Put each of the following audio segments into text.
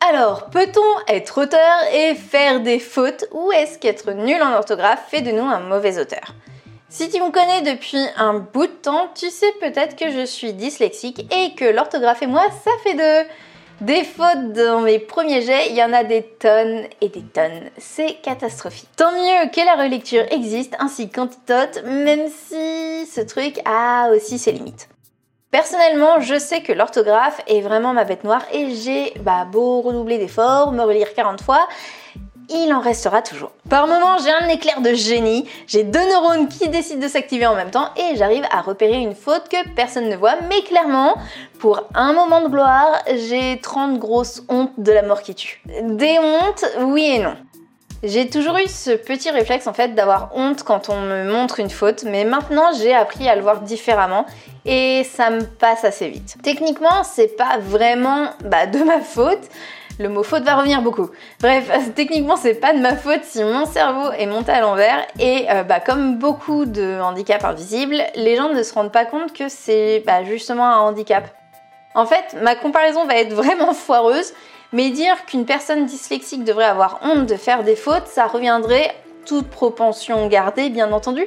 Alors, peut-on être auteur et faire des fautes ou est-ce qu'être nul en orthographe fait de nous un mauvais auteur? Si tu me connais depuis un bout de temps, tu sais peut-être que je suis dyslexique et que l'orthographe et moi, ça fait deux. Des fautes dans mes premiers jets, il y en a des tonnes et des tonnes. C'est catastrophique. Tant mieux que la relecture existe ainsi qu'Antidote, même si ce truc a aussi ses limites. Personnellement, je sais que l'orthographe est vraiment ma bête noire et j'ai bah, beau redoubler d'efforts, me relire 40 fois, il en restera toujours. Par moments, j'ai un éclair de génie, j'ai deux neurones qui décident de s'activer en même temps et j'arrive à repérer une faute que personne ne voit, mais clairement, pour un moment de gloire, j'ai 30 grosses hontes de la mort qui tue. Des hontes, oui et non. J'ai toujours eu ce petit réflexe en fait d'avoir honte quand on me montre une faute, mais maintenant j'ai appris à le voir différemment et ça me passe assez vite. Techniquement, c'est pas vraiment bah, de ma faute. Le mot faute va revenir beaucoup. Bref, techniquement, c'est pas de ma faute si mon cerveau est monté à l'envers et euh, bah, comme beaucoup de handicaps invisibles, les gens ne se rendent pas compte que c'est bah, justement un handicap. En fait, ma comparaison va être vraiment foireuse mais dire qu'une personne dyslexique devrait avoir honte de faire des fautes, ça reviendrait, toute propension gardée bien entendu,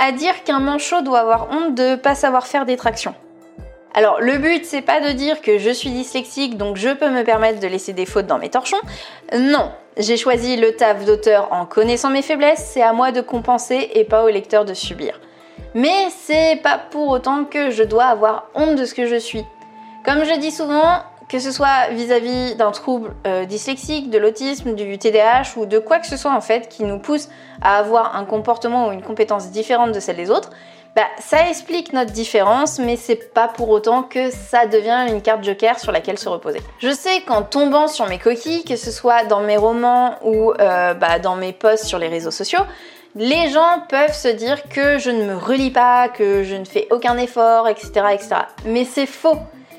à dire qu'un manchot doit avoir honte de pas savoir faire des tractions. Alors le but c'est pas de dire que je suis dyslexique donc je peux me permettre de laisser des fautes dans mes torchons. Non, j'ai choisi le taf d'auteur en connaissant mes faiblesses, c'est à moi de compenser et pas au lecteur de subir. Mais c'est pas pour autant que je dois avoir honte de ce que je suis. Comme je dis souvent, que ce soit vis-à-vis d'un trouble euh, dyslexique, de l'autisme, du TDAH ou de quoi que ce soit en fait qui nous pousse à avoir un comportement ou une compétence différente de celle des autres, bah, ça explique notre différence, mais c'est pas pour autant que ça devient une carte joker sur laquelle se reposer. Je sais qu'en tombant sur mes coquilles, que ce soit dans mes romans ou euh, bah, dans mes posts sur les réseaux sociaux, les gens peuvent se dire que je ne me relis pas, que je ne fais aucun effort, etc. etc. Mais c'est faux.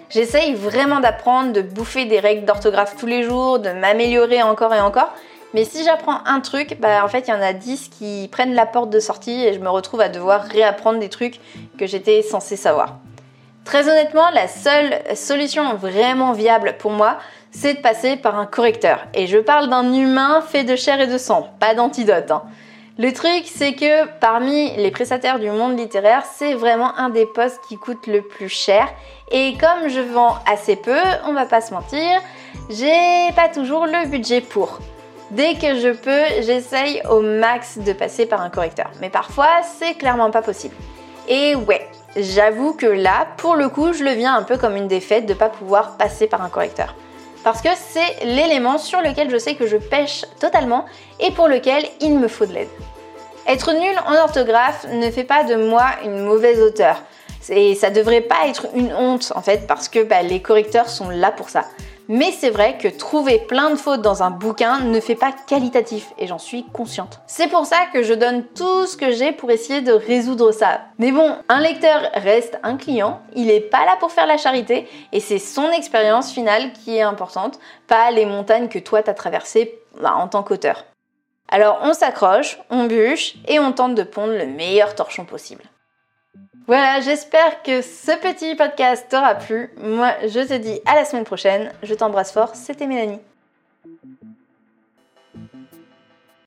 J'essaye vraiment d'apprendre, de bouffer des règles d'orthographe tous les jours, de m'améliorer encore et encore. Mais si j'apprends un truc, bah en fait il y en a 10 qui prennent la porte de sortie et je me retrouve à devoir réapprendre des trucs que j'étais censée savoir. Très honnêtement, la seule solution vraiment viable pour moi, c'est de passer par un correcteur. Et je parle d'un humain fait de chair et de sang, pas d'antidote. Hein. Le truc, c'est que parmi les prestataires du monde littéraire, c'est vraiment un des postes qui coûte le plus cher. Et comme je vends assez peu, on va pas se mentir, j'ai pas toujours le budget pour. Dès que je peux, j'essaye au max de passer par un correcteur. Mais parfois, c'est clairement pas possible. Et ouais, j'avoue que là, pour le coup, je le viens un peu comme une défaite de pas pouvoir passer par un correcteur parce que c'est l'élément sur lequel je sais que je pêche totalement et pour lequel il me faut de l'aide. Être nul en orthographe ne fait pas de moi une mauvaise auteure. Et ça devrait pas être une honte en fait parce que bah, les correcteurs sont là pour ça. Mais c'est vrai que trouver plein de fautes dans un bouquin ne fait pas qualitatif et j'en suis consciente. C'est pour ça que je donne tout ce que j'ai pour essayer de résoudre ça. Mais bon, un lecteur reste un client, il est pas là pour faire la charité et c'est son expérience finale qui est importante, pas les montagnes que toi t'as traversées bah, en tant qu'auteur. Alors on s'accroche, on bûche et on tente de pondre le meilleur torchon possible. Voilà, j'espère que ce petit podcast t'aura plu. Moi, je te dis à la semaine prochaine. Je t'embrasse fort, c'était Mélanie.